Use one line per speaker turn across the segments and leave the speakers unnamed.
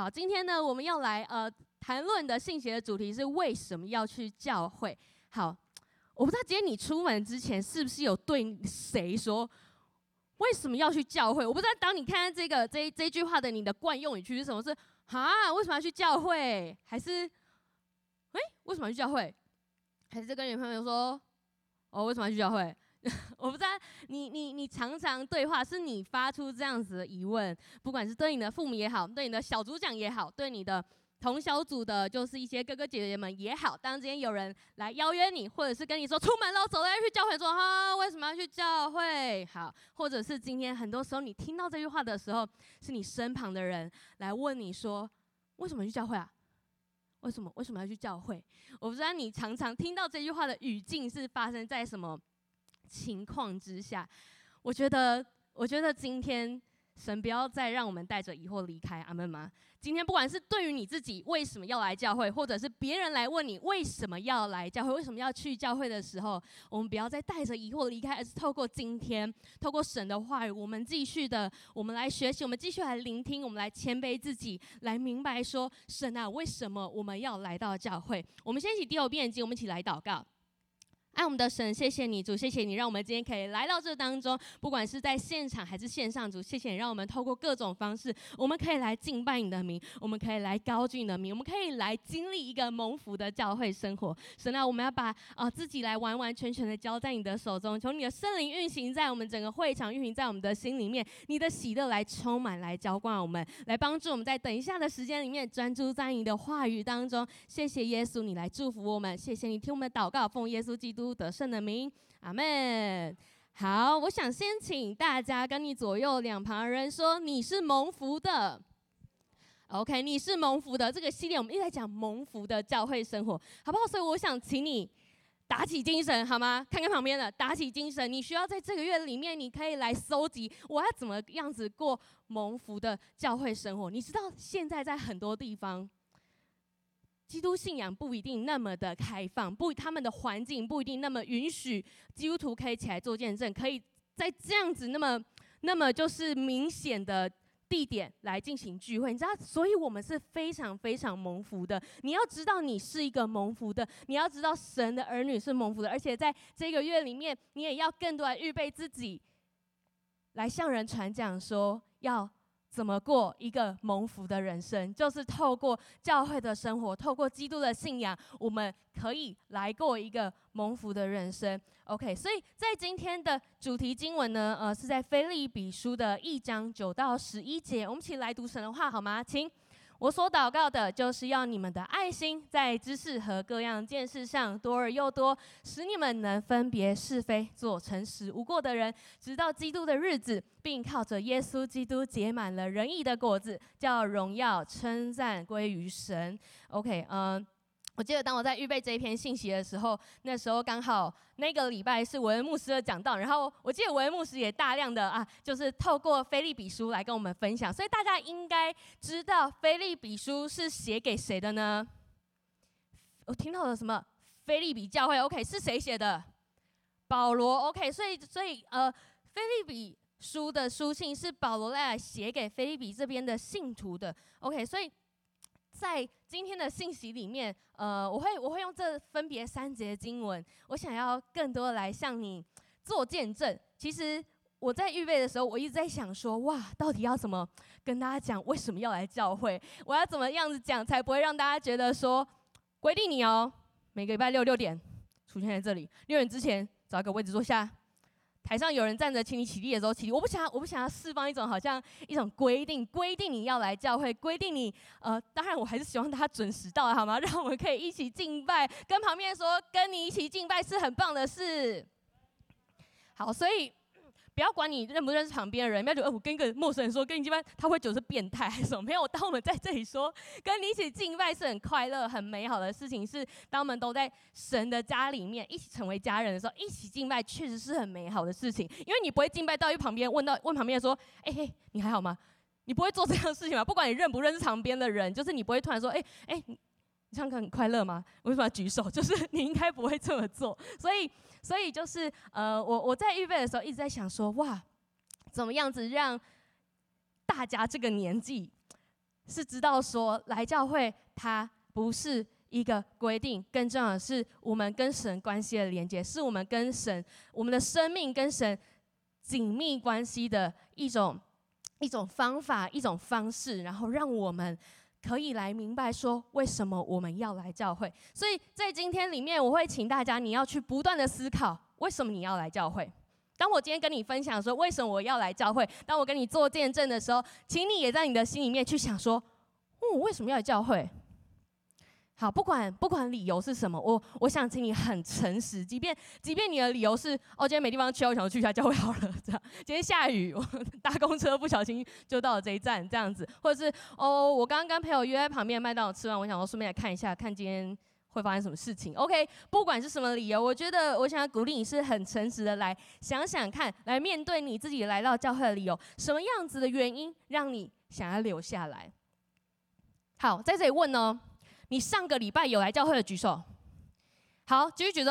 好，今天呢，我们要来呃谈论的信息的主题是为什么要去教会？好，我不知道今天你出门之前是不是有对谁说为什么要去教会？我不知道当你看这个这这句话的你的惯用语句是什么？是啊，为什么要去教会？还是哎，为什么要去教会？还是跟女朋友说哦，为什么要去教会？我不知道你你你常常对话，是你发出这样子的疑问，不管是对你的父母也好，对你的小组长也好，对你的同小组的，就是一些哥哥姐姐们也好。当今天有人来邀约你，或者是跟你说出门了，走了要去教会，说哈，为什么要去教会？好，或者是今天很多时候你听到这句话的时候，是你身旁的人来问你说，为什么去教会啊？为什么为什么要去教会？我不知道你常常听到这句话的语境是发生在什么情况之下，我觉得，我觉得今天神不要再让我们带着疑惑离开，阿门吗？今天不管是对于你自己为什么要来教会，或者是别人来问你为什么要来教会，为什么要去教会的时候，我们不要再带着疑惑离开，而是透过今天，透过神的话语，我们继续的，我们来学习，我们继续来聆听，我们来谦卑自己，来明白说，神啊，为什么我们要来到教会？我们先一起第二遍眼睛，我们一起来祷告。爱我们的神，谢谢你主，谢谢你让我们今天可以来到这当中，不管是在现场还是线上，主，谢谢你让我们透过各种方式，我们可以来敬拜你的名，我们可以来高举你的名，我们可以来经历一个蒙福的教会生活。神啊，我们要把啊、自己来完完全全的交在你的手中，求你的圣灵运行在我们整个会场，运行在我们的心里面，你的喜乐来充满，来浇灌我们，来帮助我们在等一下的时间里面专注在你的话语当中。谢谢耶稣，你来祝福我们，谢谢你听我们祷告，奉耶稣基督。都得胜的名，阿门。好，我想先请大家跟你左右两旁人说，你是蒙福的。OK，你是蒙福的。这个系列我们一直在讲蒙福的教会生活，好不好？所以我想请你打起精神，好吗？看看旁边的，打起精神。你需要在这个月里面，你可以来搜集我要怎么样子过蒙福的教会生活。你知道现在在很多地方。基督信仰不一定那么的开放，不，他们的环境不一定那么允许基督徒可以起来做见证，可以在这样子那么那么就是明显的地点来进行聚会。你知道，所以我们是非常非常蒙福的。你要知道，你是一个蒙福的，你要知道神的儿女是蒙福的，而且在这个月里面，你也要更多来预备自己，来向人传讲说要。怎么过一个蒙福的人生？就是透过教会的生活，透过基督的信仰，我们可以来过一个蒙福的人生。OK，所以在今天的主题经文呢，呃，是在腓利比书的一章九到十一节，我们一起来读神的话好吗？请。我所祷告的，就是要你们的爱心在知识和各样见识上多而又多，使你们能分别是非，做诚实无过的人，直到基督的日子，并靠着耶稣基督结满了仁义的果子，叫荣耀称赞归于神。OK，嗯、我记得当我在预备这一篇信息的时候，那时候刚好那个礼拜是文恩牧师的讲道，然后我记得文恩牧师也大量的啊，就是透过腓立比书来跟我们分享，所以大家应该知道腓立比书是写给谁的呢？我听到了什么？腓立比教会，OK，是谁写的？保罗，OK，所以所以呃，腓立比书的书信是保罗来写给腓立比这边的信徒的，OK，所以。在今天的信息里面，呃，我会我会用这分别三节经文，我想要更多来向你做见证。其实我在预备的时候，我一直在想说，哇，到底要怎么跟大家讲为什么要来教会？我要怎么样子讲才不会让大家觉得说，规定你哦，每个礼拜六六点出现在这里，六点之前找一个位置坐下。台上有人站着，请你起立的时候起立。我不想要，我不想要释放一种好像一种规定，规定你要来教会，规定你呃，当然我还是希望大家准时到，好吗？让我们可以一起敬拜，跟旁边说，跟你一起敬拜是很棒的事。好，所以。不要管你认不认识旁边的人，不要觉得，我跟一个陌生人说跟你敬拜，他会觉得是变态还是什么？没有，当我们在这里说跟你一起敬拜是很快乐、很美好的事情，是当我们都在神的家里面一起成为家人的时候，一起敬拜确实是很美好的事情。因为你不会敬拜到一旁边问到问旁边说，哎嘿，你还好吗？你不会做这样的事情吗？不管你认不认识旁边的人，就是你不会突然说，哎哎，你唱歌很快乐吗？为什么要举手？就是你应该不会这么做，所以。所以就是呃，我我在预备的时候一直在想说，哇，怎么样子让大家这个年纪是知道说来教会它不是一个规定，更重要的是我们跟神关系的连接，是我们跟神我们的生命跟神紧密关系的一种一种方法，一种方式，然后让我们可以来明白说为什么我们要来教会。所以在今天里面，我会请大家你要去不断的思考，为什么你要来教会。当我今天跟你分享说为什么我要来教会，当我跟你做见证的时候，请你也在你的心里面去想说，哦，我为什么要来教会？好，不管不管理由是什么，我我想请你很诚实，即便即便你的理由是哦，今天没地方去，我想去一下教会好了，这样。今天下雨，我 搭公车不小心就到了这一站，这样子，或者是哦，我刚刚跟朋友约在旁边麦当劳吃完，我想说顺便来看一下，看今天。会发生什么事情？OK，不管是什么理由，我觉得我想要鼓励你是很诚实的来想想看，来面对你自己来到教会的理由，什么样子的原因让你想要留下来？好，在这里问哦，你上个礼拜有来教会的举手。好，继续举手。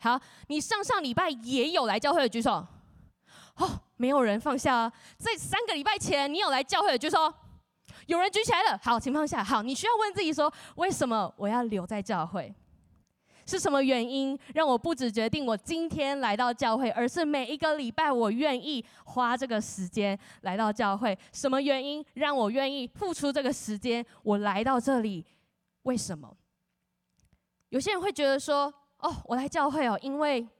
好，你上上礼拜也有来教会的举手。哦，没有人放下啊。在三个礼拜前你有来教会的举手。有人举起来了，好，请放下，好，你需要问自己说，为什么我要留在教会？是什么原因让我不只决定我今天来到教会，而是每一个礼拜我愿意花这个时间来到教会？什么原因让我愿意付出这个时间？我来到这里，为什么？有些人会觉得说，哦，我来教会哦，因为。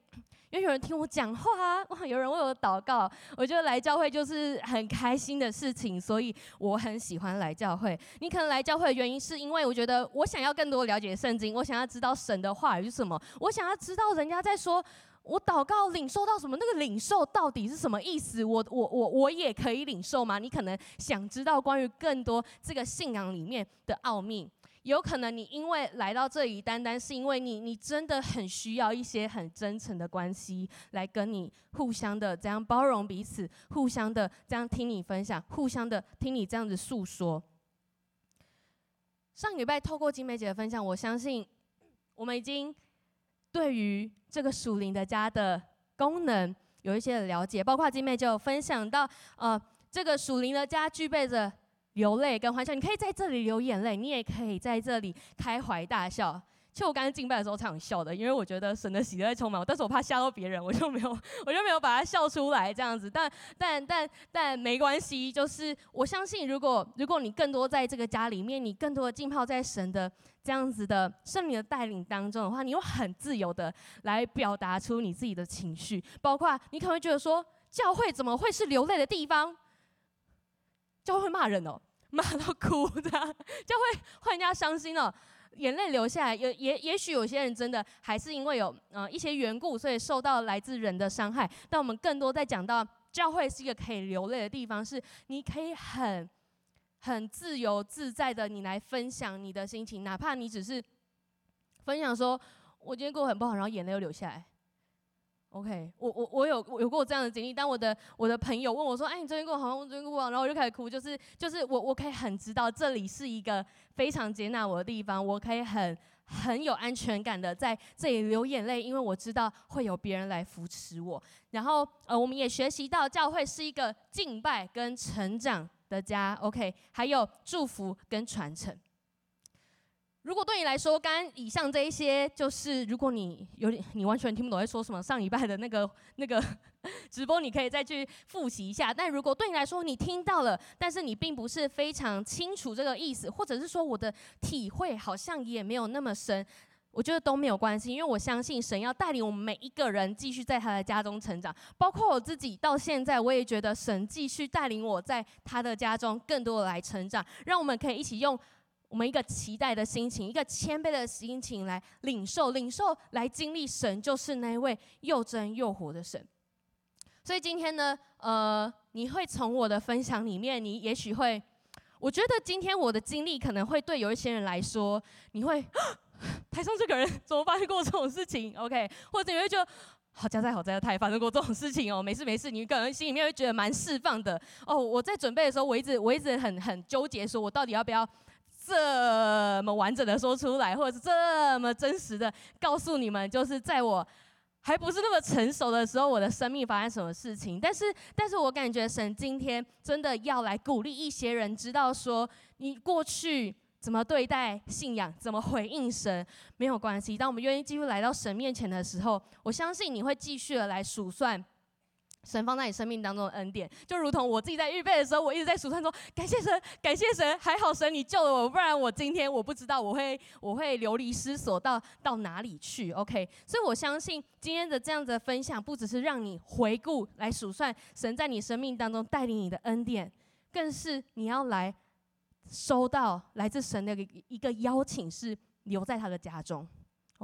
因为有人听我讲话，哇！有人为我祷告，我觉得来教会就是很开心的事情，所以我很喜欢来教会。你可能来教会的原因是因为我觉得我想要更多了解圣经，我想要知道神的话语是什么，我想要知道人家在说我祷告领受到什么，那个领受到底是什么意思？我我我我也可以领受吗？你可能想知道关于更多这个信仰里面的奥秘。有可能你因为来到这里，单单是因为你，你真的很需要一些很真诚的关系，来跟你互相的这样包容彼此，互相的这样听你分享，互相的听你这样子诉说。上礼拜透过金梅姐的分享，我相信我们已经对于这个属灵的家的功能有一些了解，包括金梅就有分享到，呃，这个属灵的家具备着。流泪跟欢笑，你可以在这里流眼泪，你也可以在这里开怀大笑。其实我刚刚敬拜的时候超想笑的，因为我觉得神的喜乐充满我，但是我怕吓到别人，我就没有，我就没有把它笑出来这样子。但但但但没关系，就是我相信，如果如果你更多在这个家里面，你更多的浸泡在神的这样子的圣灵的带领当中的话，你又很自由的来表达出你自己的情绪，包括你可能会觉得说，教会怎么会是流泪的地方？教会骂人哦，骂到哭的，教会会人家伤心哦，眼泪流下来。也也也许有些人真的还是因为有呃一些缘故，所以受到来自人的伤害。但我们更多在讲到教会是一个可以流泪的地方，是你可以很很自由自在的，你来分享你的心情，哪怕你只是分享说，我今天过得很不好，然后眼泪又流下来。OK，我我我有有过这样的经历。当我的我的朋友问我说：“哎，你最近过好吗？我最近过不好。”然后我就开始哭，就是就是我我可以很知道这里是一个非常接纳我的地方，我可以很很有安全感的在这里流眼泪，因为我知道会有别人来扶持我。然后呃，我们也学习到教会是一个敬拜跟成长的家。OK，还有祝福跟传承。如果对你来说，刚刚以上这一些，就是如果你有点你完全听不懂在说什么，上礼拜的那个 那个直播，你可以再去复习一下。但如果对你来说，你听到了，但是你并不是非常清楚这个意思，或者是说我的体会好像也没有那么深，我觉得都没有关系，因为我相信神要带领我们每一个人继续在他的家中成长，包括我自己到现在，我也觉得神继续带领我在他的家中更多的来成长，让我们可以一起用。我们一个期待的心情，一个谦卑的心情来领受、领受、来经历神，就是那位又真又活的神。所以今天呢，呃，你会从我的分享里面，你也许会，我觉得今天我的经历可能会对有一些人来说，你会 台上这个人怎么发生过这种事情？OK，或者你会觉得好家在好在，他也发生过这种事情哦，没事没事，你可能心里面会觉得蛮释放的哦。我在准备的时候，我一直我一直很很纠结，说我到底要不要。这么完整的说出来，或者是这么真实的告诉你们，就是在我还不是那么成熟的时候，我的生命发生什么事情。但是，但是我感觉神今天真的要来鼓励一些人，知道说你过去怎么对待信仰，怎么回应神，没有关系。当我们愿意继续来到神面前的时候，我相信你会继续的来数算。神放在你生命当中的恩典，就如同我自己在预备的时候，我一直在数算说：感谢神，感谢神，还好神你救了我，不然我今天我不知道我会我会流离失所到到哪里去。OK，所以我相信今天的这样子的分享，不只是让你回顾来数算神在你生命当中带领你的恩典，更是你要来收到来自神的一个一个邀请，是留在他的家中。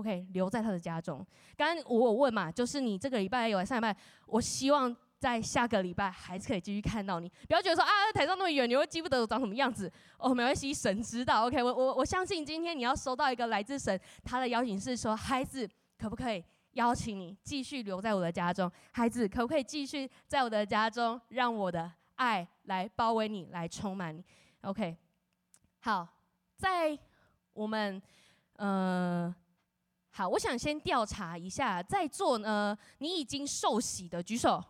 OK，留在他的家中。刚刚我有问嘛，就是你这个礼拜有来上礼拜，我希望在下个礼拜还是可以继续看到你。不要觉得说啊，台上那么远，你会记不得我长什么样子。哦，没关系，神知道。OK，我我我相信今天你要收到一个来自神他的邀请，是说孩子可不可以邀请你继续留在我的家中？孩子可不可以继续在我的家中，让我的爱来包围你，来充满你？OK，好，在我们呃。好，我想先调查一下，在座呢，你已经受洗的举手。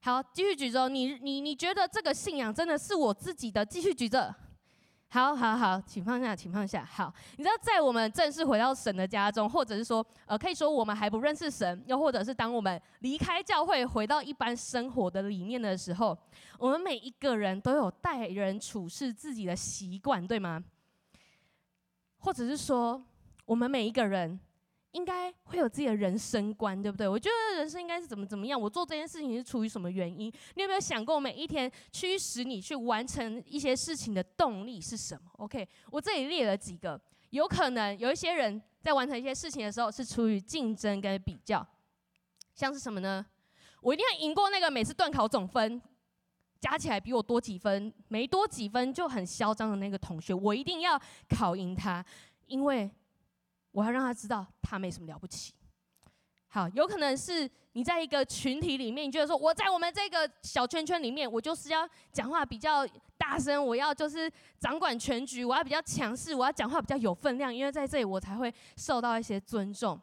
好，继续举手。你你你觉得这个信仰真的是我自己的？继续举着。好好好，请放下，请放下。好，你知道在我们正式回到神的家中，或者是说，呃，可以说我们还不认识神，又或者是当我们离开教会，回到一般生活的里面的时候，我们每一个人都有待人处事自己的习惯，对吗？或者是说，我们每一个人应该会有自己的人生观，对不对？我觉得人生应该是怎么怎么样。我做这件事情是出于什么原因？你有没有想过，每一天驱使你去完成一些事情的动力是什么？OK，我这里列了几个，有可能有一些人在完成一些事情的时候是出于竞争跟比较，像是什么呢？我一定要赢过那个每次段考总分加起来比我多几分，没多几分就很嚣张的那个同学，我一定要考赢他，因为。我要让他知道他没什么了不起。好，有可能是你在一个群体里面，你觉得说我在我们这个小圈圈里面，我就是要讲话比较大声，我要就是掌管全局，我要比较强势，我要讲话比较有分量，因为在这里我才会受到一些尊重。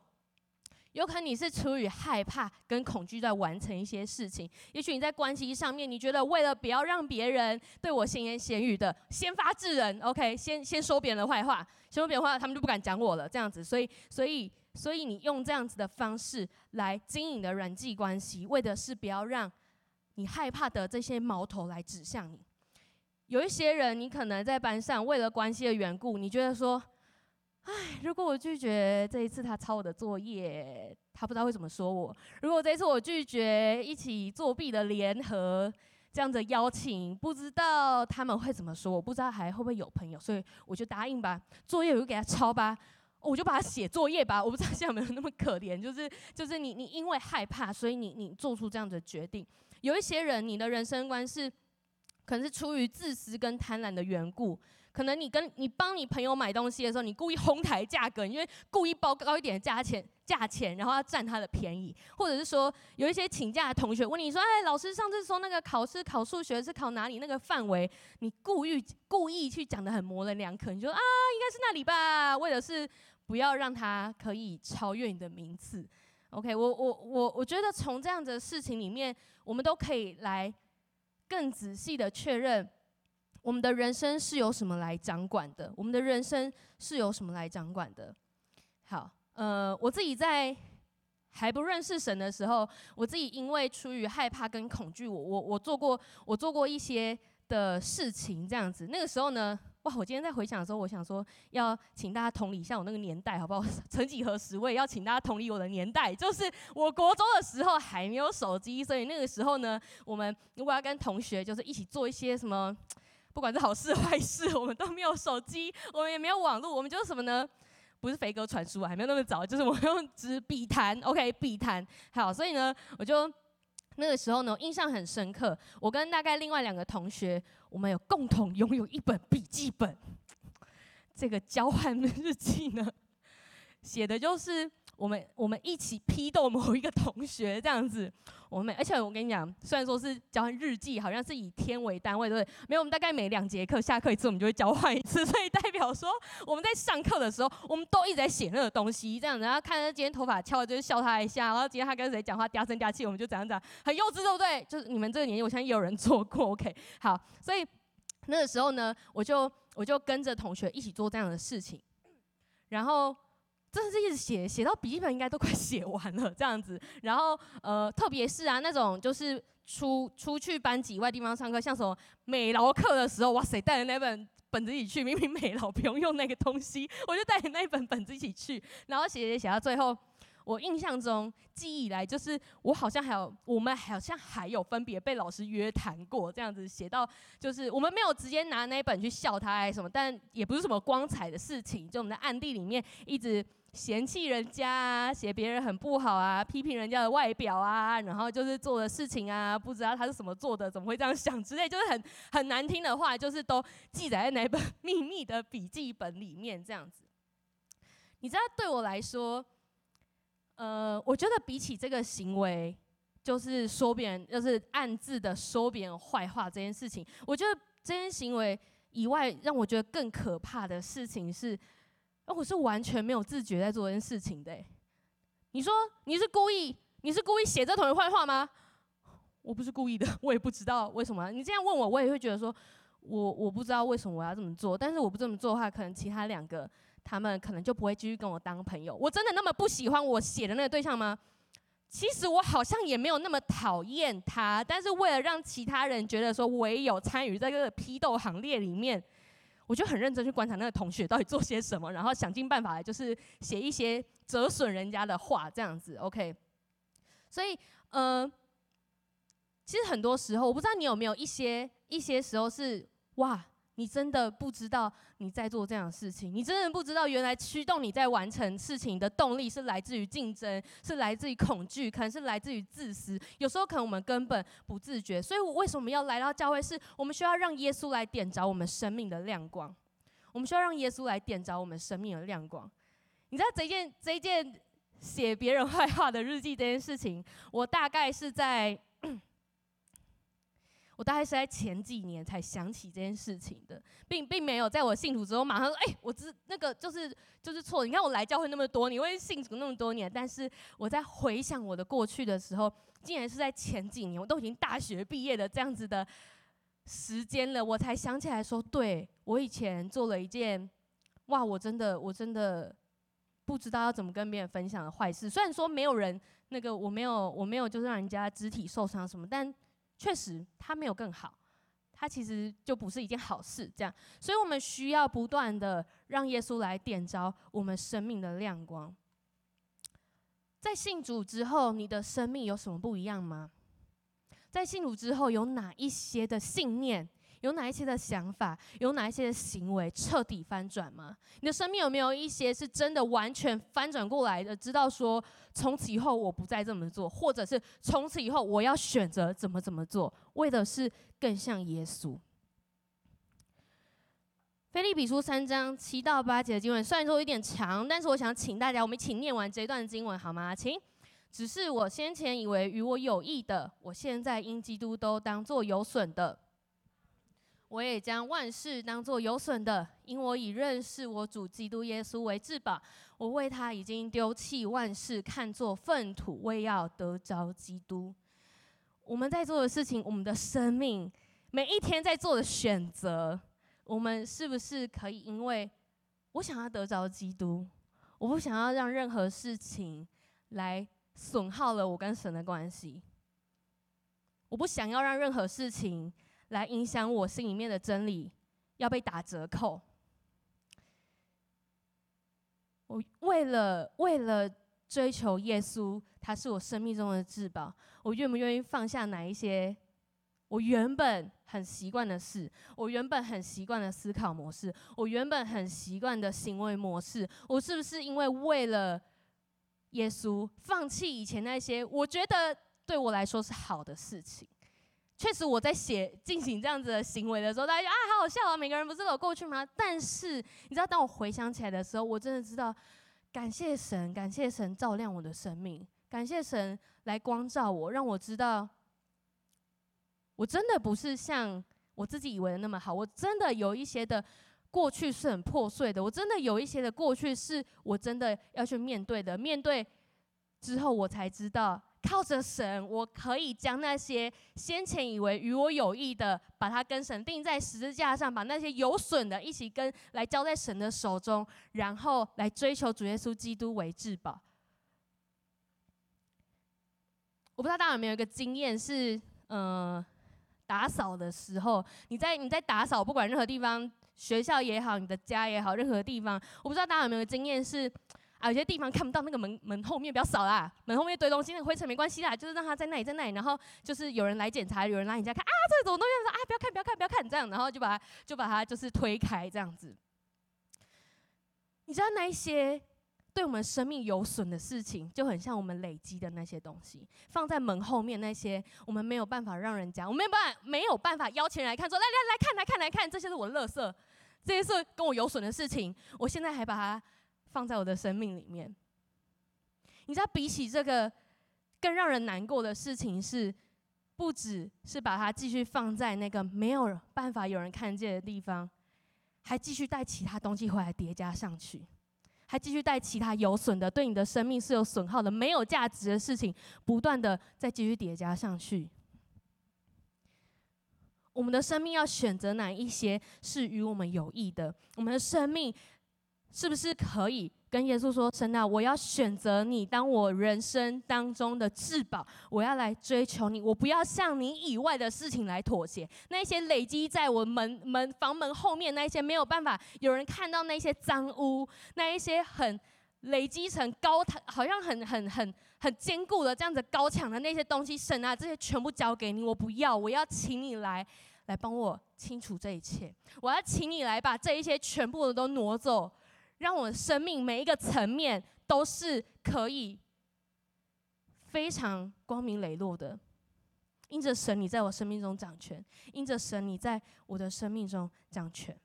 有可能你是出于害怕跟恐惧在完成一些事情，也许你在关系上面，你觉得为了不要让别人对我闲言闲语的，先发制人，OK，先先说别人的坏话，先说别人坏话，他们就不敢讲我了，这样子，所以所以所以你用这样子的方式来经营的人际关系，为的是不要让你害怕的这些矛头来指向你。有一些人，你可能在班上为了关系的缘故，你觉得说。唉，如果我拒绝这一次他抄我的作业，他不知道会怎么说我。如果这一次我拒绝一起作弊的联合这样的邀请，不知道他们会怎么说我，不知道还会不会有朋友，所以我就答应吧。作业我就给他抄吧，我就把他写作业吧。我不知道现在有没有那么可怜，就是就是你你因为害怕，所以你你做出这样的决定。有一些人，你的人生观是可能是出于自私跟贪婪的缘故。可能你跟你帮你朋友买东西的时候，你故意哄抬价格，因为故意报高一点价钱，价钱，然后要占他的便宜，或者是说有一些请假的同学问你说，哎，老师上次说那个考试考数学是考哪里？那个范围，你故意故意去讲得很模棱两可，你说啊，应该是那里吧，为的是不要让他可以超越你的名次。OK，我我我我觉得从这样的事情里面，我们都可以来更仔细的确认。我们的人生是由什么来掌管的？我们的人生是由什么来掌管的？好，呃，我自己在还不认识神的时候，我自己因为出于害怕跟恐惧，我我我做过我做过一些的事情，这样子。那个时候呢，哇！我今天在回想的时候，我想说要请大家同理一下我那个年代，好不好？曾几何时，我也要请大家同理我的年代，就是我国中的时候还没有手机，所以那个时候呢，我们如果要跟同学就是一起做一些什么。不管是好事 坏事，我们都没有手机，我们也没有网络，我们就是什么呢？不是飞鸽传书啊，还没有那么早，就是我用纸笔谈，OK，笔谈。好，所以呢，我就那个时候呢，印象很深刻。我跟大概另外两个同学，我们有共同拥有一本笔记本。这个交换日记呢，写的就是。我们我们一起批斗某一个同学这样子，我们而且我跟你讲，虽然说是交换日记，好像是以天为单位，对不对？没有，我们大概每两节课下课一次，我们就会交换一次，所以代表说我们在上课的时候，我们都一直在写那个东西，这样子。然后看他今天头发翘了，就是笑他一下；然后今天他跟谁讲话嗲声嗲气，我们就怎样讲，很幼稚，对不对？就是你们这个年纪，我相信也有人做过。OK，好，所以那个时候呢，我就我就跟着同学一起做这样的事情，然后真的是一直写，写到笔记本应该都快写完了这样子。然后呃，特别是啊那种就是出出去班级以外地方上课，像什么美劳课的时候，哇塞，带着那本本子一起去，明明美劳不用用那个东西，我就带着那一本本子一起去，然后写写写到最后。我印象中，记忆以来就是我好像还有，我们好像还有分别被老师约谈过，这样子写到，就是我们没有直接拿那一本去笑他还是什么，但也不是什么光彩的事情，就我们在暗地里面一直嫌弃人家啊，写别人很不好啊，批评人家的外表啊，然后就是做的事情啊，不知道他是怎么做的，怎么会这样想之类，就是很很难听的话，就是都记载在哪本秘密的笔记本里面这样子。你知道，对我来说。呃，我觉得比起这个行为，就是说别人，就是暗自的说别人坏话这件事情，我觉得这件行为以外，让我觉得更可怕的事情是，我是完全没有自觉在做这件事情的。你说你是故意，你是故意写这同学坏话吗？我不是故意的，我也不知道为什么。你这样问我，我也会觉得说，我我不知道为什么我要这么做，但是我不这么做的话，可能其他两个。他们可能就不会继续跟我当朋友。我真的那么不喜欢我写的那个对象吗？其实我好像也没有那么讨厌他，但是为了让其他人觉得说我也有参与在这个批斗行列里面，我就很认真去观察那个同学到底做些什么，然后想尽办法来就是写一些折损人家的话，这样子。OK，所以呃，其实很多时候，我不知道你有没有一些一些时候是哇。你真的不知道你在做这样的事情，你真的不知道原来驱动你在完成事情的动力是来自于竞争，是来自于恐惧，可能是来自于自私。有时候可能我们根本不自觉。所以，我为什么要来到教会？是我们需要让耶稣来点着我们生命的亮光。我们需要让耶稣来点着我们生命的亮光。你知道这件这件写别人坏话的日记这件事情，我大概是在。我大概是在前几年才想起这件事情的，并并没有在我信主之后马上说，哎，我知那个就是就是错。你看我来教会那么多年，我也信主那么多年，但是我在回想我的过去的时候，竟然是在前几年，我都已经大学毕业的这样子的时间了，我才想起来说，对，我以前做了一件，哇，我真的我真的不知道要怎么跟别人分享的坏事。虽然说没有人那个我没有我没有就是让人家肢体受伤什么，但。确实，他没有更好，他其实就不是一件好事。这样，所以我们需要不断的让耶稣来点着我们生命的亮光。在信主之后，你的生命有什么不一样吗？在信主之后，有哪一些的信念？有哪一些的想法，有哪一些的行为彻底翻转吗？你的生命有没有一些是真的完全翻转过来的？知道说，从此以后我不再这么做，或者是从此以后我要选择怎么怎么做，为的是更像耶稣。腓立比书三章七到八节的经文，虽然说有点长，但是我想请大家，我们一起念完这段经文好吗？请。只是我先前以为与我有益的，我现在因基督都当作有损的。我也将万事当作有损的，因我以认识我主基督耶稣为至宝。我为他已经丢弃万事，看作粪土，为要得着基督。我们在做的事情，我们的生命，每一天在做的选择，我们是不是可以因为我想要得着基督，我不想要让任何事情来损耗了我跟神的关系，我不想要让任何事情。来影响我心里面的真理，要被打折扣。我为了为了追求耶稣，他是我生命中的至宝。我愿不愿意放下哪一些我原本很习惯的事，我原本很习惯的思考模式，我原本很习惯的行为模式？我是不是因为为了耶稣，放弃以前那些我觉得对我来说是好的事情？确实，我在写进行这样子的行为的时候，大家就啊，好好笑啊！每个人不是都有过去吗？但是，你知道，当我回想起来的时候，我真的知道，感谢神，感谢神照亮我的生命，感谢神来光照我，让我知道，我真的不是像我自己以为的那么好。我真的有一些的过去是很破碎的，我真的有一些的过去是我真的要去面对的。面对之后，我才知道。靠着神，我可以将那些先前以为与我有益的，把它跟神钉在十字架上，把那些有损的一起跟来交在神的手中，然后来追求主耶稣基督为至宝。我不知道大家有没有一个经验是，呃，打扫的时候，你在你在打扫，不管任何地方，学校也好，你的家也好，任何地方，我不知道大家有没有经验是。啊，有些地方看不到那个门门后面比较少啦，门后面堆东西，那个灰尘没关系啦，就是让它在那里在那里，然后就是有人来检查，有人来你家看啊，这个什么东西？啊，不要看，不要看，不要看，这样，然后就把它就把它就是推开这样子。你知道那一些对我们生命有损的事情，就很像我们累积的那些东西，放在门后面那些，我们没有办法让人家，我没有办法没有办法邀请人来看，说来来来看来看来看，这些是我的垃圾，这些是跟我有损的事情，我现在还把它。放在我的生命里面，你知道，比起这个更让人难过的事情是，不只是把它继续放在那个没有办法有人看见的地方，还继续带其他东西回来叠加上去，还继续带其他有损的、对你的生命是有损耗的、没有价值的事情，不断的再继续叠加上去。我们的生命要选择哪一些是与我们有益的？我们的生命。是不是可以跟耶稣说：“神啊，我要选择你当我人生当中的至宝，我要来追求你，我不要向你以外的事情来妥协。那些累积在我门 门房门后面，那些没有办法有人看到那些脏污，那一些很累积成高，好像很很很很坚固的这样子高墙的那些东西，神啊，这些全部交给你，我不要，我要请你来来帮我清除这一切，我要请你来把这一些全部的都挪走。”让我的生命每一个层面都是可以非常光明磊落的，因着神你在我生命中掌权，因着神你在我的生命中掌权。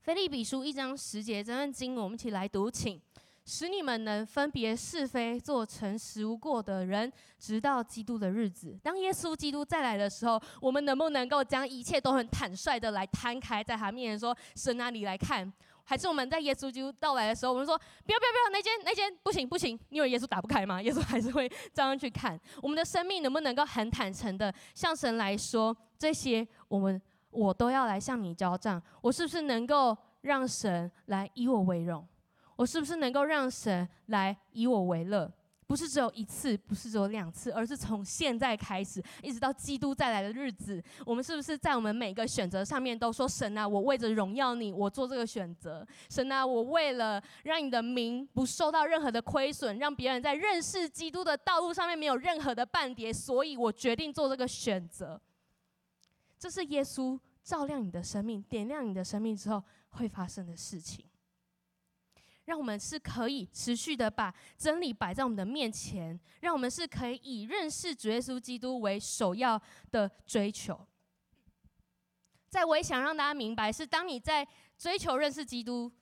腓立比书一章十节这段经，我们一起来读，请使你们能分别是非，做诚实无过的人，直到基督的日子。当耶稣基督再来的时候，我们能不能够将一切都很坦率的来摊开在他面前，说：“神啊，你来看。”还是我们在耶稣基督到来的时候，我们说不要不要不要，那间那间不行不行，因为耶稣打不开吗？耶稣还是会照样去看我们的生命，能不能够很坦诚的向神来说，这些我们我都要来向你交账，我是不是能够让神来以我为荣？我是不是能够让神来以我为乐？不是只有一次，不是只有两次，而是从现在开始，一直到基督再来的日子，我们是不是在我们每个选择上面都说：神啊，我为着荣耀你，我做这个选择；神啊，我为了让你的名不受到任何的亏损，让别人在认识基督的道路上面没有任何的绊跌，所以我决定做这个选择。这是耶稣照亮你的生命、点亮你的生命之后会发生的事情。让我们是可以持续的把真理摆在我们的面前，让我们是可以以认识主耶稣基督为首要的追求。在我也想让大家明白，是当你在追求认识基督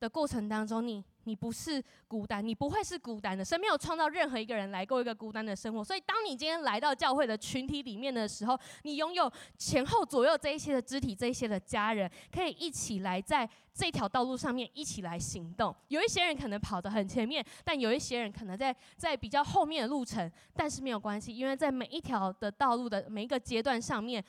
的过程当中，你。你不是孤单，你不会是孤单的。神没有创造任何一个人来过一个孤单的生活，所以当你今天来到教会的群体里面的时候，你拥有前后左右这一些的肢体，这一些的家人，可以一起来在这条道路上面一起来行动。有一些人可能跑得很前面，但有一些人可能在在比较后面的路程，但是没有关系，因为在每一条的道路的每一个阶段上面，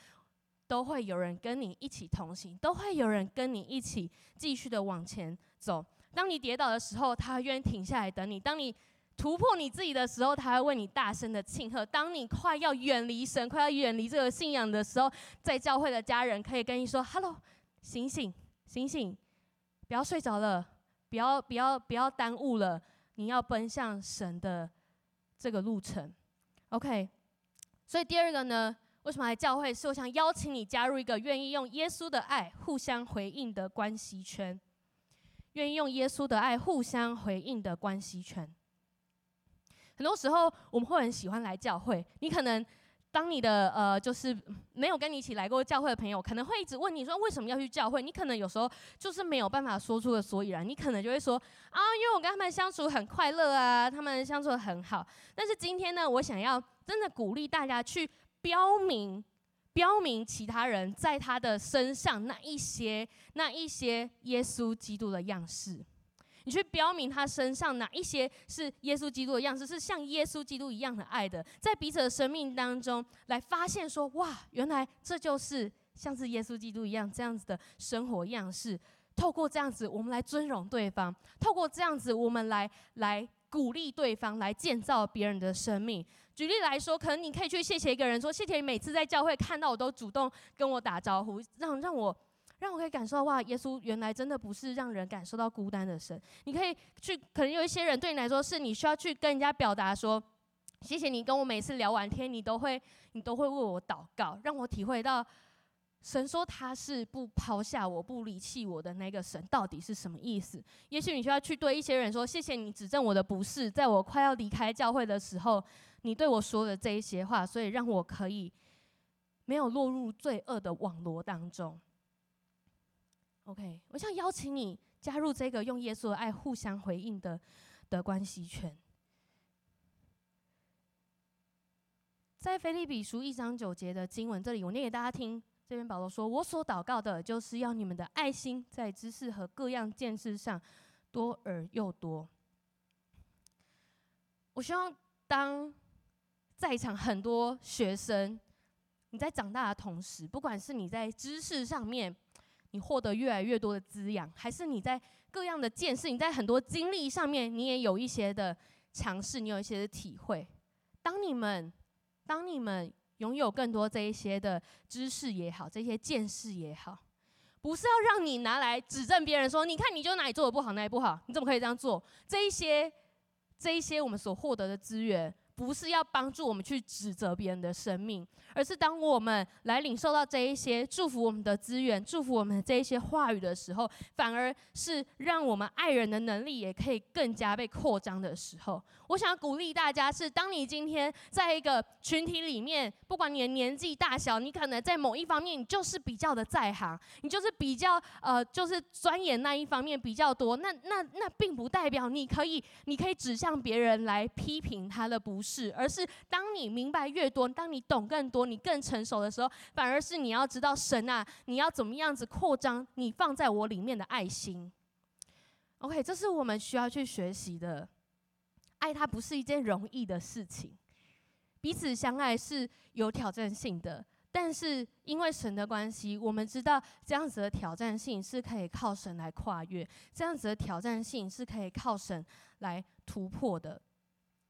都会有人跟你一起同行，都会有人跟你一起继续的往前走。当你跌倒的时候，他愿意停下来等你；当你突破你自己的时候，他会为你大声的庆贺；当你快要远离神、快要远离这个信仰的时候，在教会的家人可以跟你说：“Hello，醒醒，醒醒，不要睡着了，不要不要不要耽误了，你要奔向神的这个路程。” OK，所以第二个呢，为什么来教会？是我想邀请你加入一个愿意用耶稣的爱互相回应的关系圈。愿意用耶稣的爱互相回应的关系圈。很多时候我们会很喜欢来教会。你可能当你的呃，就是没有跟你一起来过教会的朋友，可能会一直问你说为什么要去教会？你可能有时候就是没有办法说出个所以然。你可能就会说啊，因为我跟他们相处很快乐啊，他们相处得很好。但是今天呢，我想要真的鼓励大家去标明。标明其他人在他的身上那一些那一些耶稣基督的样式，你去标明他身上哪一些是耶稣基督的样式，是像耶稣基督一样的爱的，在彼此的生命当中来发现说，哇，原来这就是像是耶稣基督一样这样子的生活样式。透过这样子，我们来尊荣对方；透过这样子，我们来来鼓励对方，来建造别人的生命。举例来说，可能你可以去谢谢一个人，说谢谢你每次在教会看到我都主动跟我打招呼，让让我让我可以感受到哇，耶稣原来真的不是让人感受到孤单的神。你可以去，可能有一些人对你来说是你需要去跟人家表达说，谢谢你跟我每次聊完天，你都会你都会为我祷告，让我体会到。神说他是不抛下我不离弃我的那个神，到底是什么意思？也许你需要去对一些人说：“谢谢你指正我的不是，在我快要离开教会的时候，你对我说的这一些话，所以让我可以没有落入罪恶的网罗当中。” OK，我想邀请你加入这个用耶稣的爱互相回应的的关系圈。在腓立比书一章九节的经文这里，我念给大家听。这边保罗说：“我所祷告的，就是要你们的爱心在知识和各样见识上多而又多。”我希望当在场很多学生，你在长大的同时，不管是你在知识上面，你获得越来越多的滋养，还是你在各样的见识，你在很多经历上面，你也有一些的尝试，你有一些的体会。当你们，当你们。拥有更多这一些的知识也好，这些见识也好，不是要让你拿来指证别人说，你看你就哪里做的不好，哪里不好，你怎么可以这样做？这一些，这一些我们所获得的资源。不是要帮助我们去指责别人的生命，而是当我们来领受到这一些祝福我们的资源、祝福我们这一些话语的时候，反而是让我们爱人的能力也可以更加被扩张的时候。我想鼓励大家是：当你今天在一个群体里面，不管你的年纪大小，你可能在某一方面你就是比较的在行，你就是比较呃，就是钻研那一方面比较多。那那那并不代表你可以，你可以指向别人来批评他的不。是，而是当你明白越多，当你懂更多，你更成熟的时候，反而是你要知道神啊，你要怎么样子扩张你放在我里面的爱心。OK，这是我们需要去学习的。爱它不是一件容易的事情，彼此相爱是有挑战性的，但是因为神的关系，我们知道这样子的挑战性是可以靠神来跨越，这样子的挑战性是可以靠神来突破的。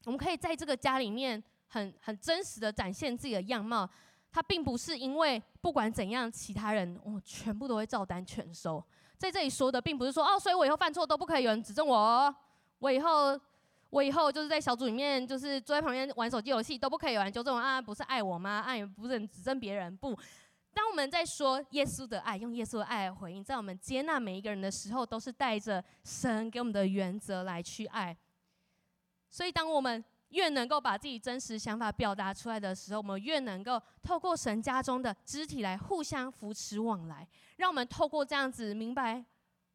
我们可以在这个家里面很很真实的展现自己的样貌，他并不是因为不管怎样，其他人我、哦、全部都会照单全收。在这里说的，并不是说哦，所以我以后犯错都不可以有人指正我哦，我以后我以后就是在小组里面，就是坐在旁边玩手机游戏都不可以有人纠正我啊，不是爱我吗？爱、也、不是指正别人不。当我们在说耶稣的爱，用耶稣的爱来回应，在我们接纳每一个人的时候，都是带着神给我们的原则来去爱。所以，当我们越能够把自己真实想法表达出来的时候，我们越能够透过神家中的肢体来互相扶持往来，让我们透过这样子明白：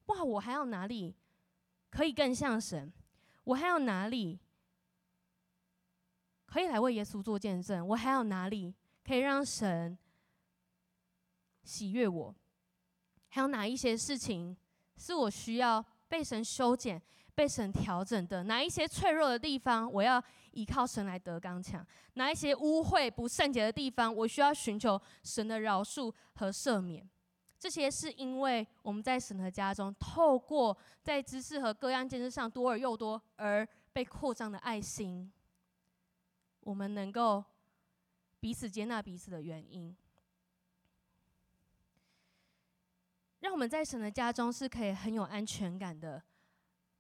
哇，我还有哪里可以更像神？我还有哪里可以来为耶稣做见证？我还有哪里可以让神喜悦我？还有哪一些事情是我需要被神修剪？被神调整的哪一些脆弱的地方，我要依靠神来得刚强；哪一些污秽不圣洁的地方，我需要寻求神的饶恕和赦免。这些是因为我们在神的家中，透过在知识和各样见识上多而又多而被扩张的爱心，我们能够彼此接纳彼此的原因，让我们在神的家中是可以很有安全感的。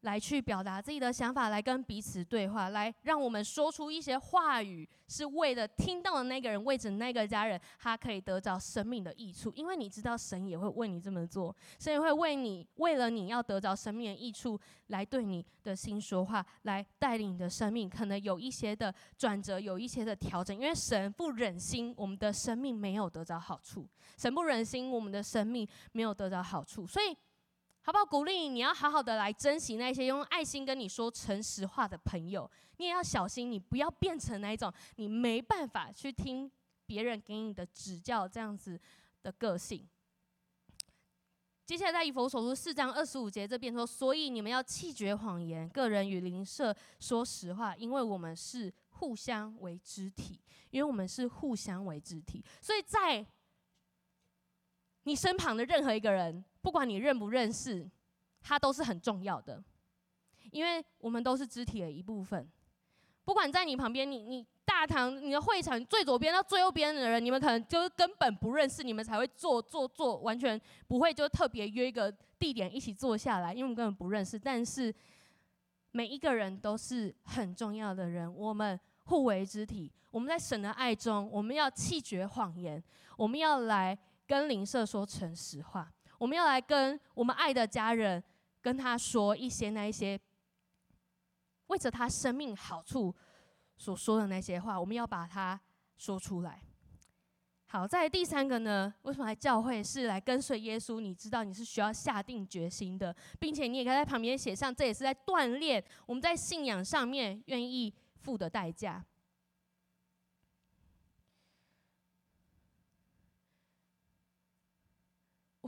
来去表达自己的想法，来跟彼此对话，来让我们说出一些话语，是为了听到的那个人，为着那个家人，他可以得着生命的益处。因为你知道，神也会为你这么做，神也会为你，为了你要得着生命的益处，来对你的心说话，来带领你的生命，可能有一些的转折，有一些的调整。因为神不忍心我们的生命没有得着好处，神不忍心我们的生命没有得着好处，所以。好不好？鼓励你，要好好的来珍惜那些用爱心跟你说诚实话的朋友。你也要小心，你不要变成那一种你没办法去听别人给你的指教这样子的个性。接下来在以弗所书四章二十五节这边说，所以你们要弃绝谎言，个人与邻舍说实话，因为我们是互相为肢体，因为我们是互相为肢体，所以在你身旁的任何一个人，不管你认不认识，他都是很重要的，因为我们都是肢体的一部分。不管在你旁边，你你。大堂，你的会场最左边到最右边的人，你们可能就是根本不认识，你们才会坐坐坐，完全不会就特别约一个地点一起坐下来，因为我们根本不认识。但是每一个人都是很重要的人，我们互为肢体，我们在神的爱中，我们要弃绝谎言，我们要来跟灵舍说诚实话，我们要来跟我们爱的家人跟他说一些那一些为着他生命好处。所说的那些话，我们要把它说出来。好，在第三个呢，为什么来教会是来跟随耶稣？你知道你是需要下定决心的，并且你也可以在旁边写上，这也是在锻炼我们在信仰上面愿意付的代价。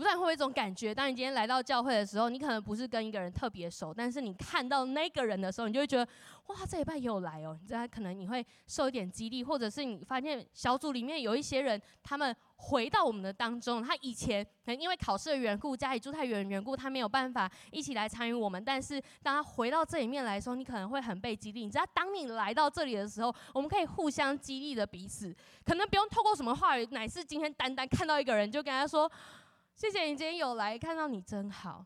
不知道会不会有一种感觉，当你今天来到教会的时候，你可能不是跟一个人特别熟，但是你看到那个人的时候，你就会觉得，哇，这礼拜也有来哦。你知道，可能你会受一点激励，或者是你发现小组里面有一些人，他们回到我们的当中，他以前可能因为考试的缘故，家里住太远的缘故，他没有办法一起来参与我们。但是当他回到这里面来的时候，你可能会很被激励。你知道，当你来到这里的时候，我们可以互相激励的彼此，可能不用透过什么话语，乃是今天单单看到一个人就跟他说。谢谢你今天有来，看到你真好。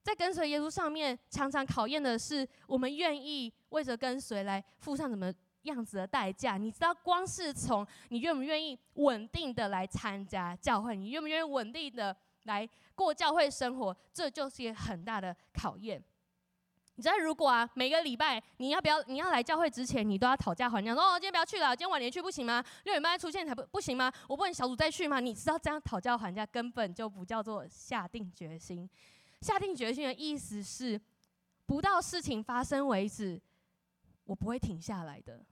在跟随耶稣上面，常常考验的是我们愿意为着跟随来付上什么样子的代价。你知道，光是从你愿不愿意稳定的来参加教会，你愿不愿意稳定的来过教会生活，这就是一个很大的考验。你知道，如果啊，每个礼拜你要不要，你要来教会之前，你都要讨价还价，说哦，今天不要去了，今天晚点去不行吗？六点半出现才不不行吗？我不能小组再去吗？你知道这样讨价还价根本就不叫做下定决心。下定决心的意思是，不到事情发生为止，我不会停下来的。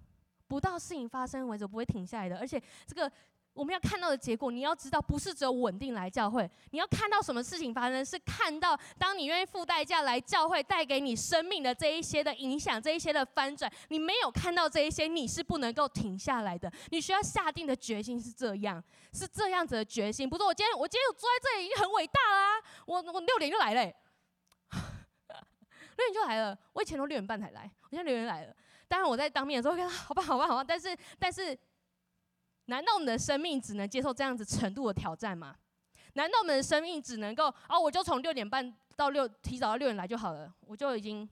不到事情发生为止，我不会停下来的。而且这个。我们要看到的结果，你要知道，不是只有稳定来教会。你要看到什么事情发生，是看到当你愿意付代价来教会，带给你生命的这一些的影响，这一些的翻转。你没有看到这一些，你是不能够停下来的。你需要下定的决心是这样，是这样子的决心。不是我今天，我今天坐在这里已经很伟大啦、我我六点就来了、六点就来了。我以前都六点半才来，我现在六点来了。当然我在当面的时候，好吧，好吧，好吧。但是，但是。难道我们的生命只能接受这样子程度的挑战吗？难道我们的生命只能够哦，我就从六点半到六，提早到六点来就好了，我就已经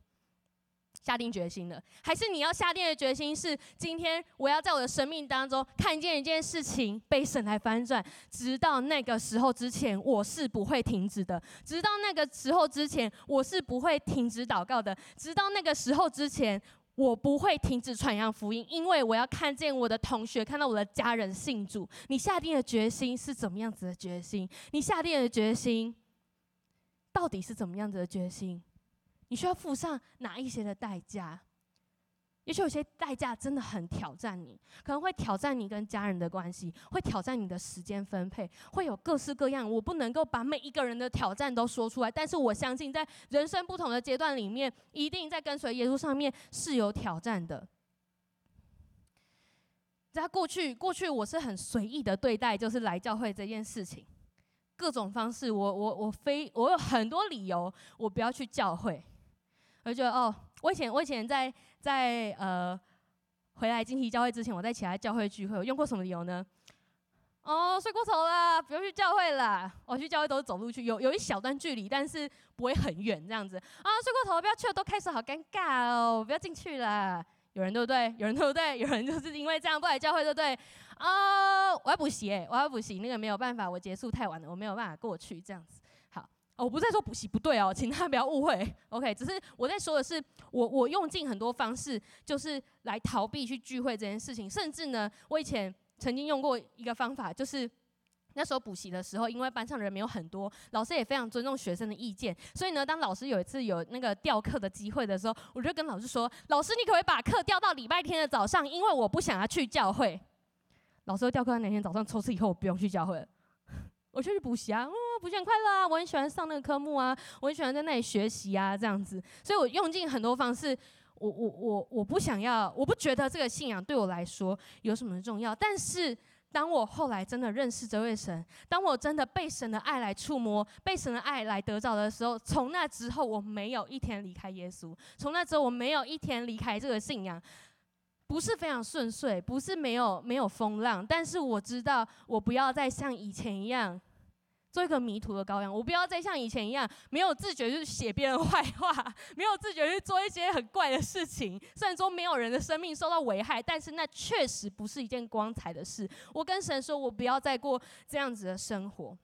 下定决心了？还是你要下定的决心是，今天我要在我的生命当中看见一件事情被神来翻转，直到那个时候之前，我是不会停止的；直到那个时候之前，我是不会停止祷告的；直到那个时候之前。我不会停止传扬福音，因为我要看见我的同学，看到我的家人信主。你下定的决心是怎么样子的决心？你下定的决心到底是怎么样子的决心？你需要付上哪一些的代价？也许有些代价真的很挑战你，可能会挑战你跟家人的关系，会挑战你的时间分配，会有各式各样。我不能够把每一个人的挑战都说出来，但是我相信，在人生不同的阶段里面，一定在跟随耶稣上面是有挑战的。在过去，过去我是很随意的对待，就是来教会这件事情，各种方式，我我我非我有很多理由，我不要去教会，我觉得哦。我以前我以前在在呃回来金禧教会之前，我在其他教会聚会，我用过什么理由呢？哦，睡过头了，不用去教会了。我去教会都是走路去，有有一小段距离，但是不会很远这样子。啊，睡过头，不要去了，都开始好尴尬哦，不要进去了。有人对不对？有人对不对？有人就是因为这样不来教会，对不对？啊，我要补习诶，我要补习，那个没有办法，我结束太晚了，我没有办法过去这样子。我不在说补习不对哦，请大家不要误会。OK，只是我在说的是，我我用尽很多方式，就是来逃避去聚会这件事情。甚至呢，我以前曾经用过一个方法，就是那时候补习的时候，因为班上人没有很多，老师也非常尊重学生的意见，所以呢，当老师有一次有那个调课的机会的时候，我就跟老师说：“老师，你可不可以把课调到礼拜天的早上？因为我不想要去教会。”老师调课那天早上，从此以后我不用去教会了。我就去补习啊，嗯，补习很快乐啊，我很喜欢上那个科目啊，我很喜欢在那里学习啊，这样子，所以我用尽很多方式，我我我我不想要，我不觉得这个信仰对我来说有什么重要。但是当我后来真的认识这位神，当我真的被神的爱来触摸，被神的爱来得着的时候，从那之后我没有一天离开耶稣，从那之后我没有一天离开这个信仰。不是非常顺遂，不是没有没有风浪，但是我知道，我不要再像以前一样做一个迷途的羔羊，我不要再像以前一样没有自觉去写别人坏话，没有自觉去做一些很怪的事情。虽然说没有人的生命受到危害，但是那确实不是一件光彩的事。我跟神说，我不要再过这样子的生活。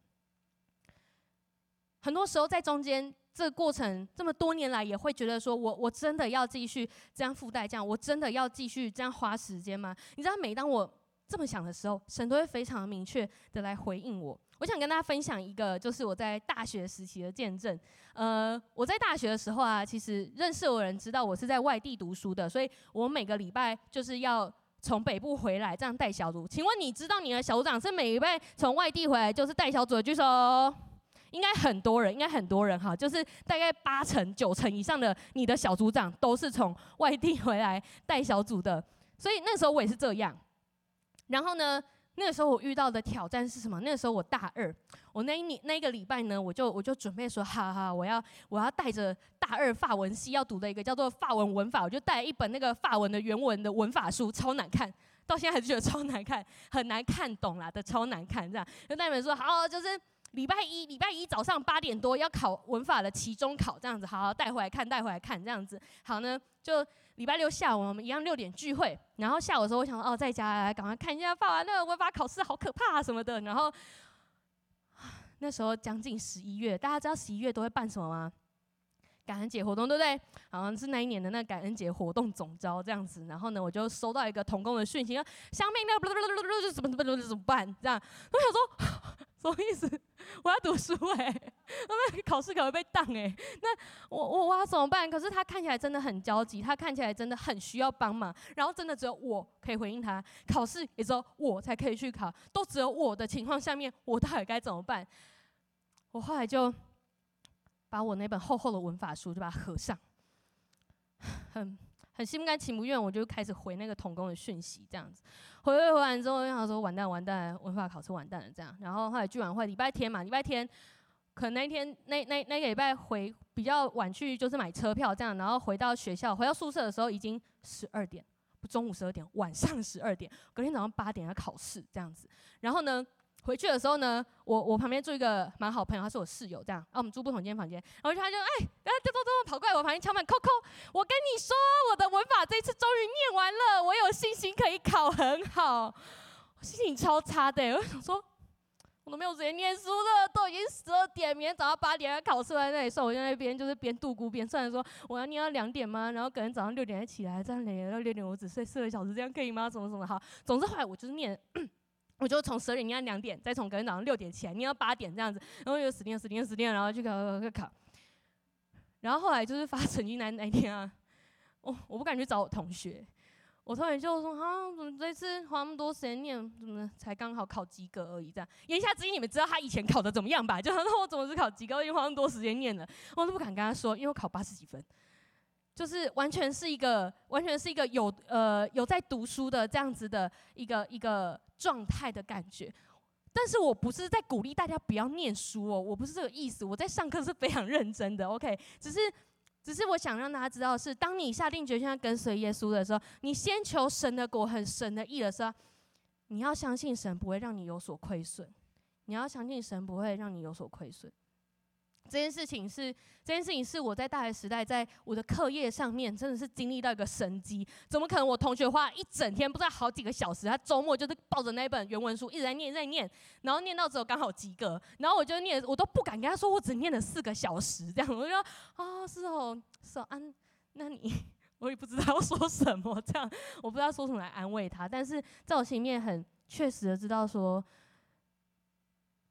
很多时候在中间。这个过程这么多年来，也会觉得说我我真的要继续这样附带这样，我真的要继续这样花时间吗？你知道，每当我这么想的时候，神都会非常明确的来回应我。我想跟大家分享一个，就是我在大学时期的见证。呃，我在大学的时候啊，其实认识我的人知道我是在外地读书的，所以我每个礼拜就是要从北部回来这样带小组。请问你知道你的小组长是每一拜从外地回来就是带小组的？举手。应该很多人，应该很多人哈，就是大概八成、九成以上的你的小组长都是从外地回来带小组的，所以那时候我也是这样。然后呢，那个时候我遇到的挑战是什么？那个时候我大二，我那一年那个礼拜呢，我就我就准备说，哈哈，我要我要带着大二法文系要读的一个叫做法文文法，我就带一本那个法文的原文的文法书，超难看，到现在还是觉得超难看，很难看懂啦的，超难看这样，就带本书，好，就是。礼拜一，礼拜一早上八点多要考文法的期中考，这样子，好好带回来看，带回来看，这样子，好呢，就礼拜六下午我们一样六点聚会，然后下午的时候我想哦，在家来赶快看一下发完那个文法考试好可怕啊什么的，然后那时候将近十一月，大家知道十一月都会办什么吗？感恩节活动对不对？好像是那一年的那感恩节活动总招这样子，然后呢，我就收到一个同工的讯息，说香妹那个怎么怎么怎么办？这样，我想说什么意思？我要读书哎、欸，那考试可能被挡哎、那我我我要怎么办？可是他看起来真的很焦急，他看起来真的很需要帮忙，然后真的只有我可以回应他，考试也只有我才可以去考，都只有我的情况下面，我到底该怎么办？我后来就。把我那本厚厚的文法书就把它合上，很很心不甘情不愿，我就开始回那个同工的讯息，这样子回回回完之后，我想说完蛋完蛋，文法考试完蛋了这样。然后后来聚完会，礼拜天嘛，礼拜天可能那一天那那那个礼拜回比较晚去，就是买车票这样，然后回到学校回到宿舍的时候已经十二点，中午十二点，晚上十二点，隔天早上八点要考试这样子。然后呢？回去的时候呢，我我旁边住一个蛮好朋友，他是我室友，这样，啊，我们住不同间房间。然后他就哎，然后咚咚咚跑过来我旁边敲门，扣扣，我跟你说，我的文法这次终于念完了，我有信心可以考很好。我心情超差的，我想说，我都没有时间念书了，都已经十二点，明天早上八点要考试，在那里算，我在那边就是边度孤边算说，我要念到两点吗？然后可能早上六点才起来，这样连到六点我只睡四个小时，这样可以吗？怎么怎么好？总之后来我就是念。我就从十二点念到两点，再从隔天早上六点起来念到八点这样子，然后又死念死念死念，然后去考考考考。然后后来就是发成绩单那天啊，我我不敢去找我同学，我同学就说啊，怎么这次花那么多时间念，怎么才刚好考及格而已？这样言下之意你们知道他以前考的怎么样吧？就他说我怎么是考及格，因为花那么多时间念了，我都不敢跟他说，因为我考八十几分。就是完全是一个，完全是一个有呃有在读书的这样子的一个一个状态的感觉，但是我不是在鼓励大家不要念书哦，我不是这个意思，我在上课是非常认真的，OK，只是只是我想让大家知道是，当你下定决心要跟随耶稣的时候，你先求神的果和神的意的时候，你要相信神不会让你有所亏损，你要相信神不会让你有所亏损。这件事情是，这件事情是我在大学时代，在我的课业上面真的是经历到一个神迹。怎么可能？我同学花一整天，不知道好几个小时，他周末就是抱着那本原文书一直在念，在念，然后念到之后刚好及格。然后我就念，我都不敢跟他说，我只念了四个小时这样。我就说啊，是哦，是哦，安，那你我也不知道要 说什么，这样我不知道说什么来安慰他。但是在我心里面很确实的知道说。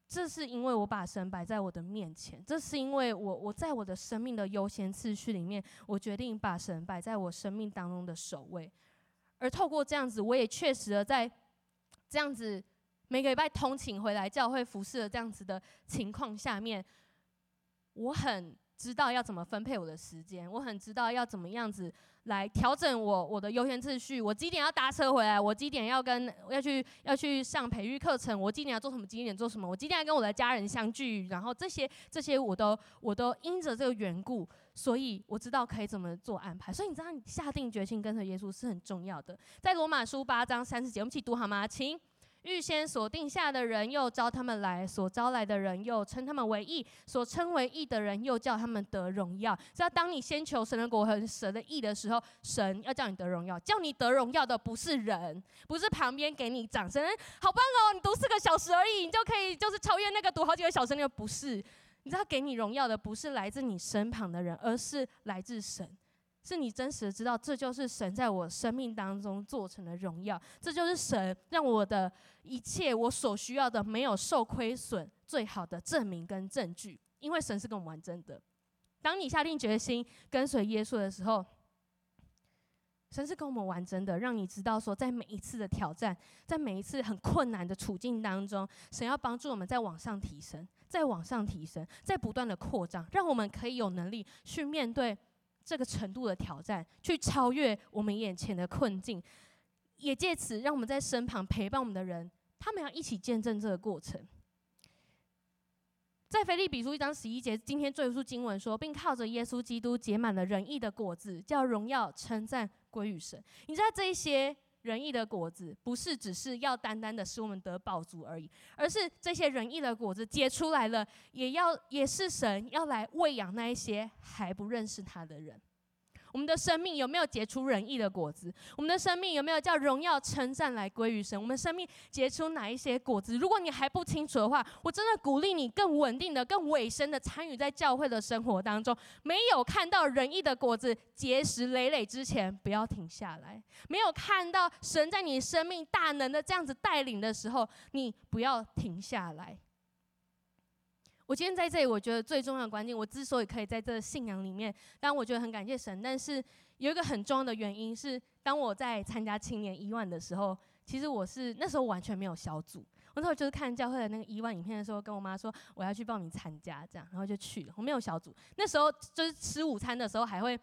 这是因为我把神摆在我的面前，这是因为我我在我的生命的优先次序里面，我决定把神摆在我生命当中的首位。而透过这样子，我也确实的在这样子每个礼拜通勤回来教会服侍的这样子的情况下面，我很知道要怎么分配我的时间，我很知道要怎么样子来调整我我的优先次序。我几点要搭车回来？我几点要跟要去要去上培育课程？我几点要做什么？几点做什么？我几点要跟我的家人相聚？然后这些这些我都我都因着这个缘故，所以我知道可以怎么做安排。所以你知道，你下定决心跟随耶稣是很重要的。在罗马书八章三十节，我们一起读好吗？请。预先所定下的人，又招他们来；所招来的人，又称他们为义；所称为义的人，又叫他们得荣耀。只要当你先求神的国和神的义的时候，神要叫你得荣耀。叫你得荣耀的不是人，不是旁边给你掌声，好棒哦！你读四个小时而已，你就可以就是超越那个读好几个小时那个，不是。你知道给你荣耀的不是来自你身旁的人，而是来自神。是你真实的知道，这就是神在我生命当中做成的荣耀，这就是神让我的一切我所需要的没有受亏损最好的证明跟证据，因为神是跟我们玩真的。当你下定决心跟随耶稣的时候，神是跟我们玩真的，让你知道说，在每一次的挑战，在每一次很困难的处境当中，神要帮助我们再往上提升，再往上提升，再不断的扩张，让我们可以有能力去面对。这个程度的挑战，去超越我们眼前的困境，也借此让我们在身旁陪伴我们的人，他们要一起见证这个过程。在腓立比书一章十一节，今天最后经文说，并靠着耶稣基督结满了仁义的果子，叫荣耀称赞归于神。你知道这一些。仁义的果子不是只是要单单的使我们得饱足而已，而是这些仁义的果子结出来了，也要也是神要来喂养那一些还不认识他的人。我们的生命有没有结出仁义的果子？我们的生命有没有叫荣耀称赞来归于神？我们生命结出哪一些果子？如果你还不清楚的话，我真的鼓励你更稳定的、更委身的参与在教会的生活当中。没有看到仁义的果子结实累累之前，不要停下来；没有看到神在你生命大能的这样子带领的时候，你不要停下来。我今天在这里，我觉得最重要的关键，我之所以可以在这信仰里面，当然我觉得很感谢神，但是有一个很重要的原因是，当我在参加青年一万的时候，其实我是那时候完全没有小组，我那时候就是看教会的那个一万影片的时候，跟我妈说我要去报名参加，这样，然后就去了，我没有小组，那时候就是吃午餐的时候还会。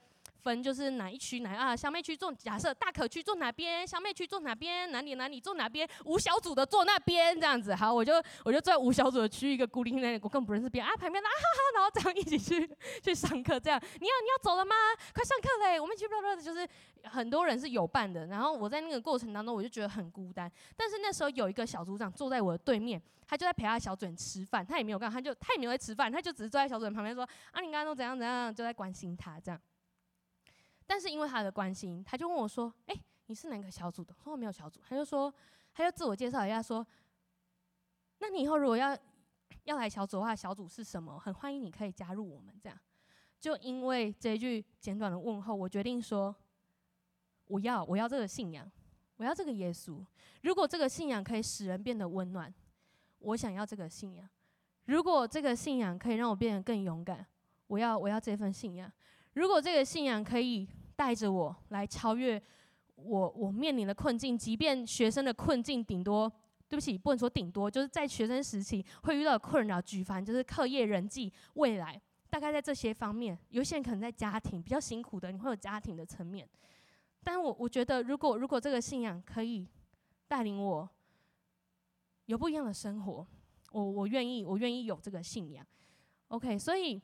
分就是哪一区哪啊，小妹区坐，假设大可区坐哪边，小妹区坐哪边，哪里哪里坐哪边，五小组的坐那边这样子。好，我就我就在五小组的区一个孤零零，我根本不认识别人啊，旁边啊哈哈，然后这样一起去去上课，这样你要你要走了吗？快上课嘞！我们去不不就是很多人是有伴的，然后我在那个过程当中我就觉得很孤单。但是那时候有一个小组长坐在我的对面，他就在陪他小组人吃饭，他也没有干，他就他也没有在吃饭，他就只是坐在小组人旁边说啊，你刚刚都怎样怎样，就在关心他这样。但是因为他的关心，他就问我说：“哎、你是哪个小组的？”我说：“我没有小组。”他就说：“他就自我介绍一下，说：‘那你以后如果要要来小组的话，小组是什么？很欢迎你可以加入我们。’这样，就因为这一句简短的问候，我决定说：我要，我要这个信仰，我要这个耶稣。如果这个信仰可以使人变得温暖，我想要这个信仰；如果这个信仰可以让我变得更勇敢，我要，我要这份信仰。”如果这个信仰可以带着我来超越我我面临的困境，即便学生的困境顶多，对不起，不能说顶多，就是在学生时期会遇到困扰，举凡就是课业、人际、未来，大概在这些方面，有些人可能在家庭比较辛苦的，你会有家庭的层面。但我我觉得，如果如果这个信仰可以带领我有不一样的生活，我我愿意，我愿意有这个信仰。OK，所以。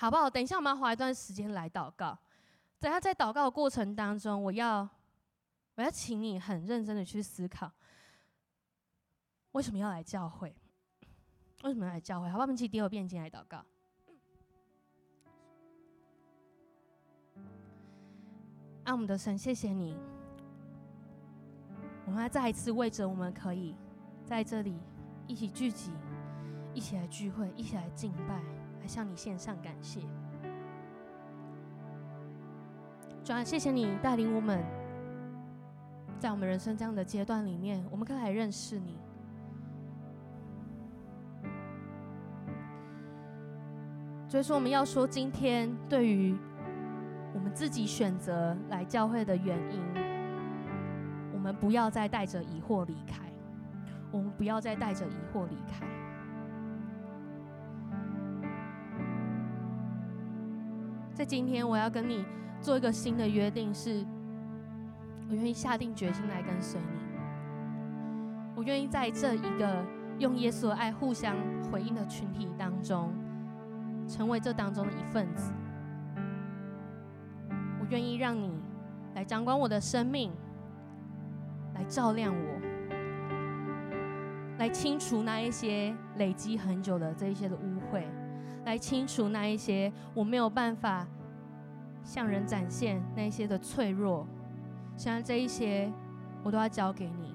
好不好？等一下，我们要花一段时间来祷告。等下在祷告的过程当中，我要我要请你很认真的去思考，为什么要来教会？为什么要来教会？好不好？我们一起第二遍进来祷告。啊，我们的神，谢谢你。我们要再一次为着我们可以在这里一起聚集，一起来聚会，一起来敬拜。来向你献上感谢，主啊，谢谢你带领我们，在我们人生这样的阶段里面，我们可以来认识你。所以说，我们要说今天对于我们自己选择来教会的原因，我们不要再带着疑惑离开。我们不要再带着疑惑离开。在今天，我要跟你做一个新的约定，是我愿意下定决心来跟随你。我愿意在这一个用耶稣的爱互相回应的群体当中，成为这当中的一份子。我愿意让你来掌管我的生命，来照亮我，来清除那一些累积很久的这一些的污秽。来清除那一些我没有办法向人展现那一些的脆弱，现在这一些我都要交给你。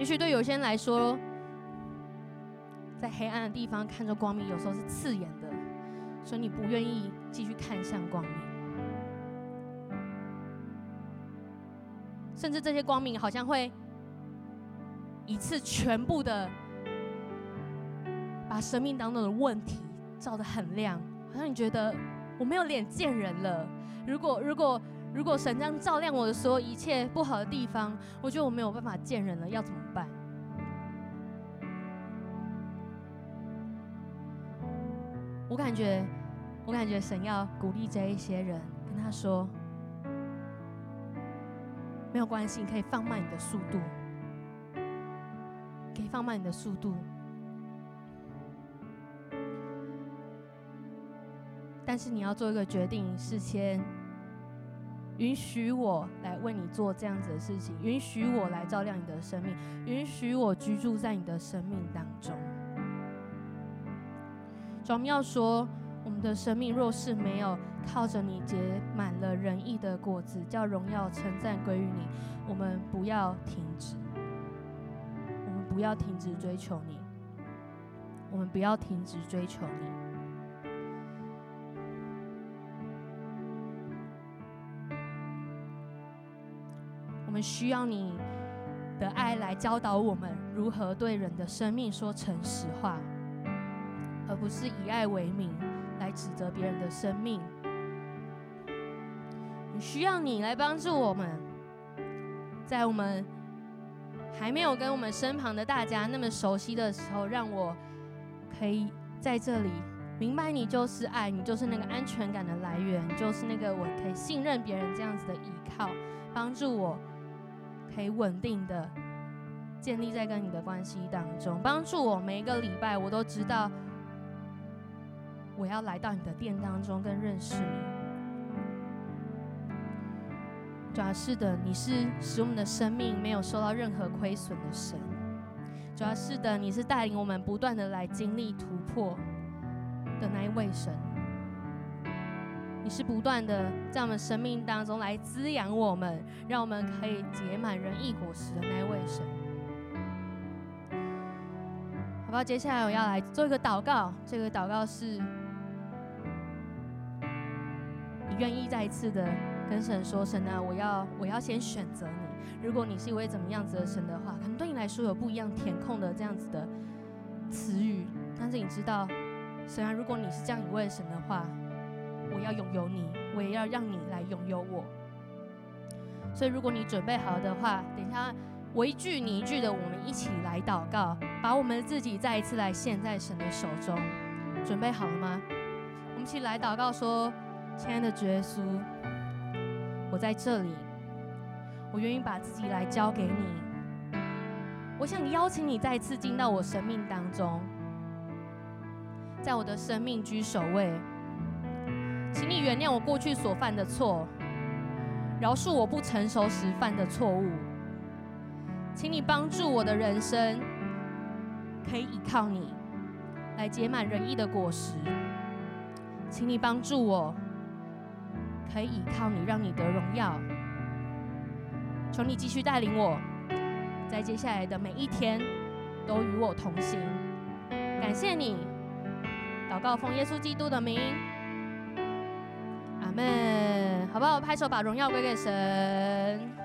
也许对有些人来说，在黑暗的地方看着光明，有时候是刺眼的，所以你不愿意继续看向光明，甚至这些光明好像会一次全部的。把生命当中的问题照得很亮，好像你觉得我没有脸见人了。如果如果如果神这样照亮我的所有一切不好的地方，我觉得我没有办法见人了，要怎么办？我感觉，我感觉神要鼓励这一些人，跟他说，没有关系，你可以放慢你的速度，可以放慢你的速度。但是你要做一个决定，事先允许我来为你做这样子的事情，允许我来照亮你的生命，允许我居住在你的生命当中。我们要说，我们的生命若是没有靠着你结满了仁义的果子，叫荣耀称赞归于你，我们不要停止，我们不要停止追求你，我们不要停止追求你。我们需要你的爱来教导我们如何对人的生命说诚实话，而不是以爱为名来指责别人的生命。你需要你来帮助我们，在我们还没有跟我们身旁的大家那么熟悉的时候，让我可以在这里明白你就是爱，你就是那个安全感的来源，就是那个我可以信任别人这样子的依靠，帮助我。可以稳定的建立在跟你的关系当中，帮助我每一个礼拜，我都知道我要来到你的殿当中，跟认识你。主要是的，你是使我们的生命没有受到任何亏损的神。主要是的，你是带领我们不断的来经历突破的那一位神。你是不断的在我们生命当中来滋养我们，让我们可以结满仁义果实的那位神，好不好？接下来我要来做一个祷告，这个祷告是你愿意再一次的跟神说：“神啊，我要我要先选择你。如果你是一位怎么样子的神的话，可能对你来说有不一样填空的这样子的词语，但是你知道，神啊，如果你是这样一位神的话。”我要拥有你，我也要让你来拥有我。所以，如果你准备好的话，等一下我一句你一句的，我们一起来祷告，把我们自己再一次来献在神的手中。准备好了吗？我们一起来祷告说：“亲爱的主耶稣，我在这里，我愿意把自己来交给你。我想邀请你再次进到我生命当中，在我的生命居首位。”请你原谅我过去所犯的错，饶恕我不成熟时犯的错误。请你帮助我的人生可以依靠你，来结满仁义的果实。请你帮助我，可以依靠你，让你得荣耀。求你继续带领我，在接下来的每一天都与我同行。感谢你，祷告奉耶稣基督的名。阿门，好不好？拍手，把荣耀归给神。